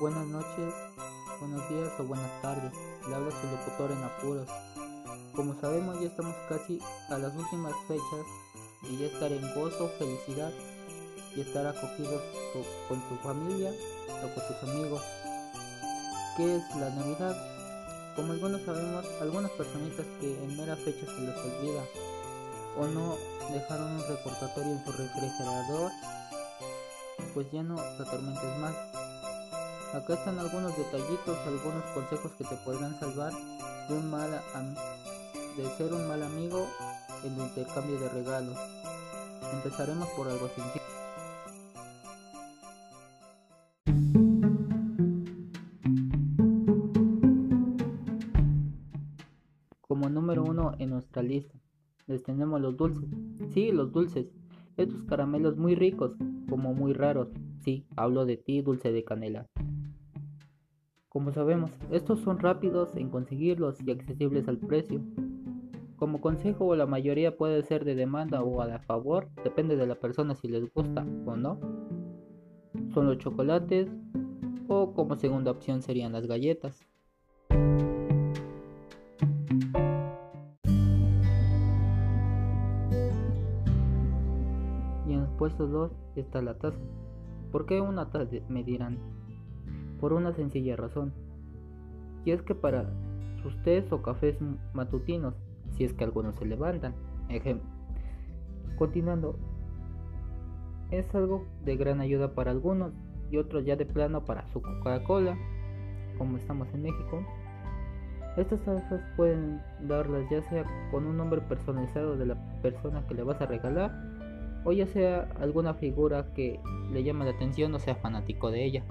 Buenas noches, buenos días o buenas tardes. Le habla su locutor en apuros. Como sabemos ya estamos casi a las últimas fechas y ya estar en gozo, felicidad y estar acogidos con tu familia o con tus amigos. ¿Qué es la Navidad? Como algunos sabemos, algunas personitas que en mera fecha se les olvida o no dejaron un recordatorio en su refrigerador, pues ya no te atormentes más. Acá están algunos detallitos, algunos consejos que te podrán salvar de un mal de ser un mal amigo en el intercambio de regalos. Empezaremos por algo sencillo. Como número uno en nuestra lista, les tenemos los dulces. Sí, los dulces. Estos caramelos muy ricos, como muy raros. Sí, hablo de ti, dulce de canela. Como sabemos, estos son rápidos en conseguirlos y accesibles al precio. Como consejo, la mayoría puede ser de demanda o a favor, depende de la persona si les gusta o no. Son los chocolates o como segunda opción serían las galletas. Y en el puesto 2 está la taza. ¿Por qué una taza? Me dirán por una sencilla razón, y es que para sus tés o cafés matutinos, si es que algunos se levantan, ejemplo. Continuando, es algo de gran ayuda para algunos y otros ya de plano para su Coca-Cola, como estamos en México. Estas tazas pueden darlas ya sea con un nombre personalizado de la persona que le vas a regalar o ya sea alguna figura que le llame la atención o sea fanático de ella.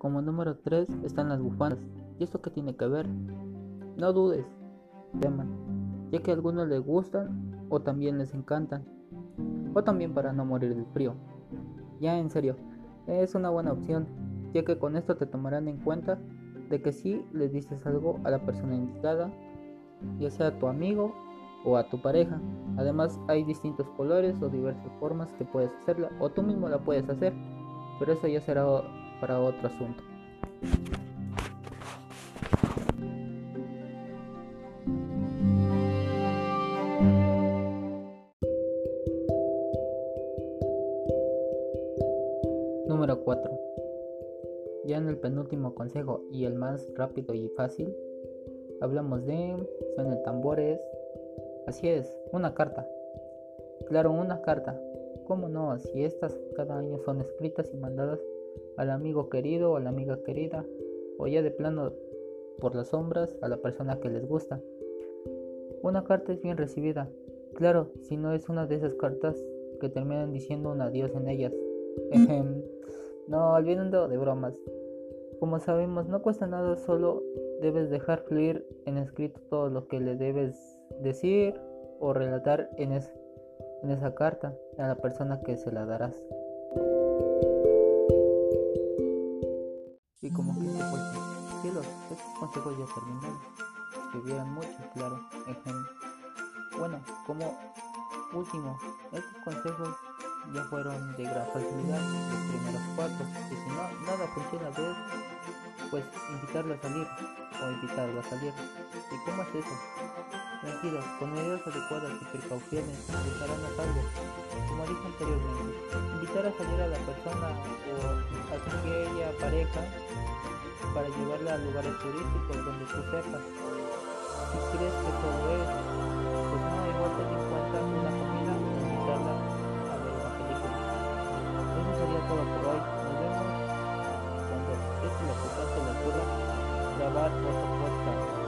Como número 3 están las bufandas. ¿Y esto qué tiene que ver? No dudes, teman, ya que a algunos les gustan o también les encantan, o también para no morir del frío. Ya en serio, es una buena opción, ya que con esto te tomarán en cuenta de que si les dices algo a la persona indicada, ya sea a tu amigo o a tu pareja. Además hay distintos colores o diversas formas que puedes hacerla o tú mismo la puedes hacer, pero eso ya será para otro asunto. Número 4. Ya en el penúltimo consejo y el más rápido y fácil, hablamos de suenan tambores. Así es, una carta. Claro, una carta. ¿Cómo no? Si estas cada año son escritas y mandadas al amigo querido o a la amiga querida, o ya de plano por las sombras a la persona que les gusta. Una carta es bien recibida, claro, si no es una de esas cartas que terminan diciendo un adiós en ellas. no, olvidando de bromas. Como sabemos, no cuesta nada, solo debes dejar fluir en escrito todo lo que le debes decir o relatar en, en esa carta a la persona que se la darás. Consejos ya terminaron. Escribieron mucho, claro. Bueno, como último, estos consejos ya fueron de gran facilidad, los primeros cuatro. Y si no, nada funciona de pues invitarlo a salir o invitarlo a salir. ¿Y cómo es eso? Tranquilos, con medidas adecuadas y precauciones estarán a salvo. Como dije anteriormente, invitar a salir a la persona o a aquella pareja para llevarla a lugares turísticos donde tú sepas. Si crees que todo es, pues no, igual ten en cuenta una comida o invitarla a ver una película. Eso sería todo por hoy. Nos vemos cuando este lo que se le ocurra grabar otro podcast.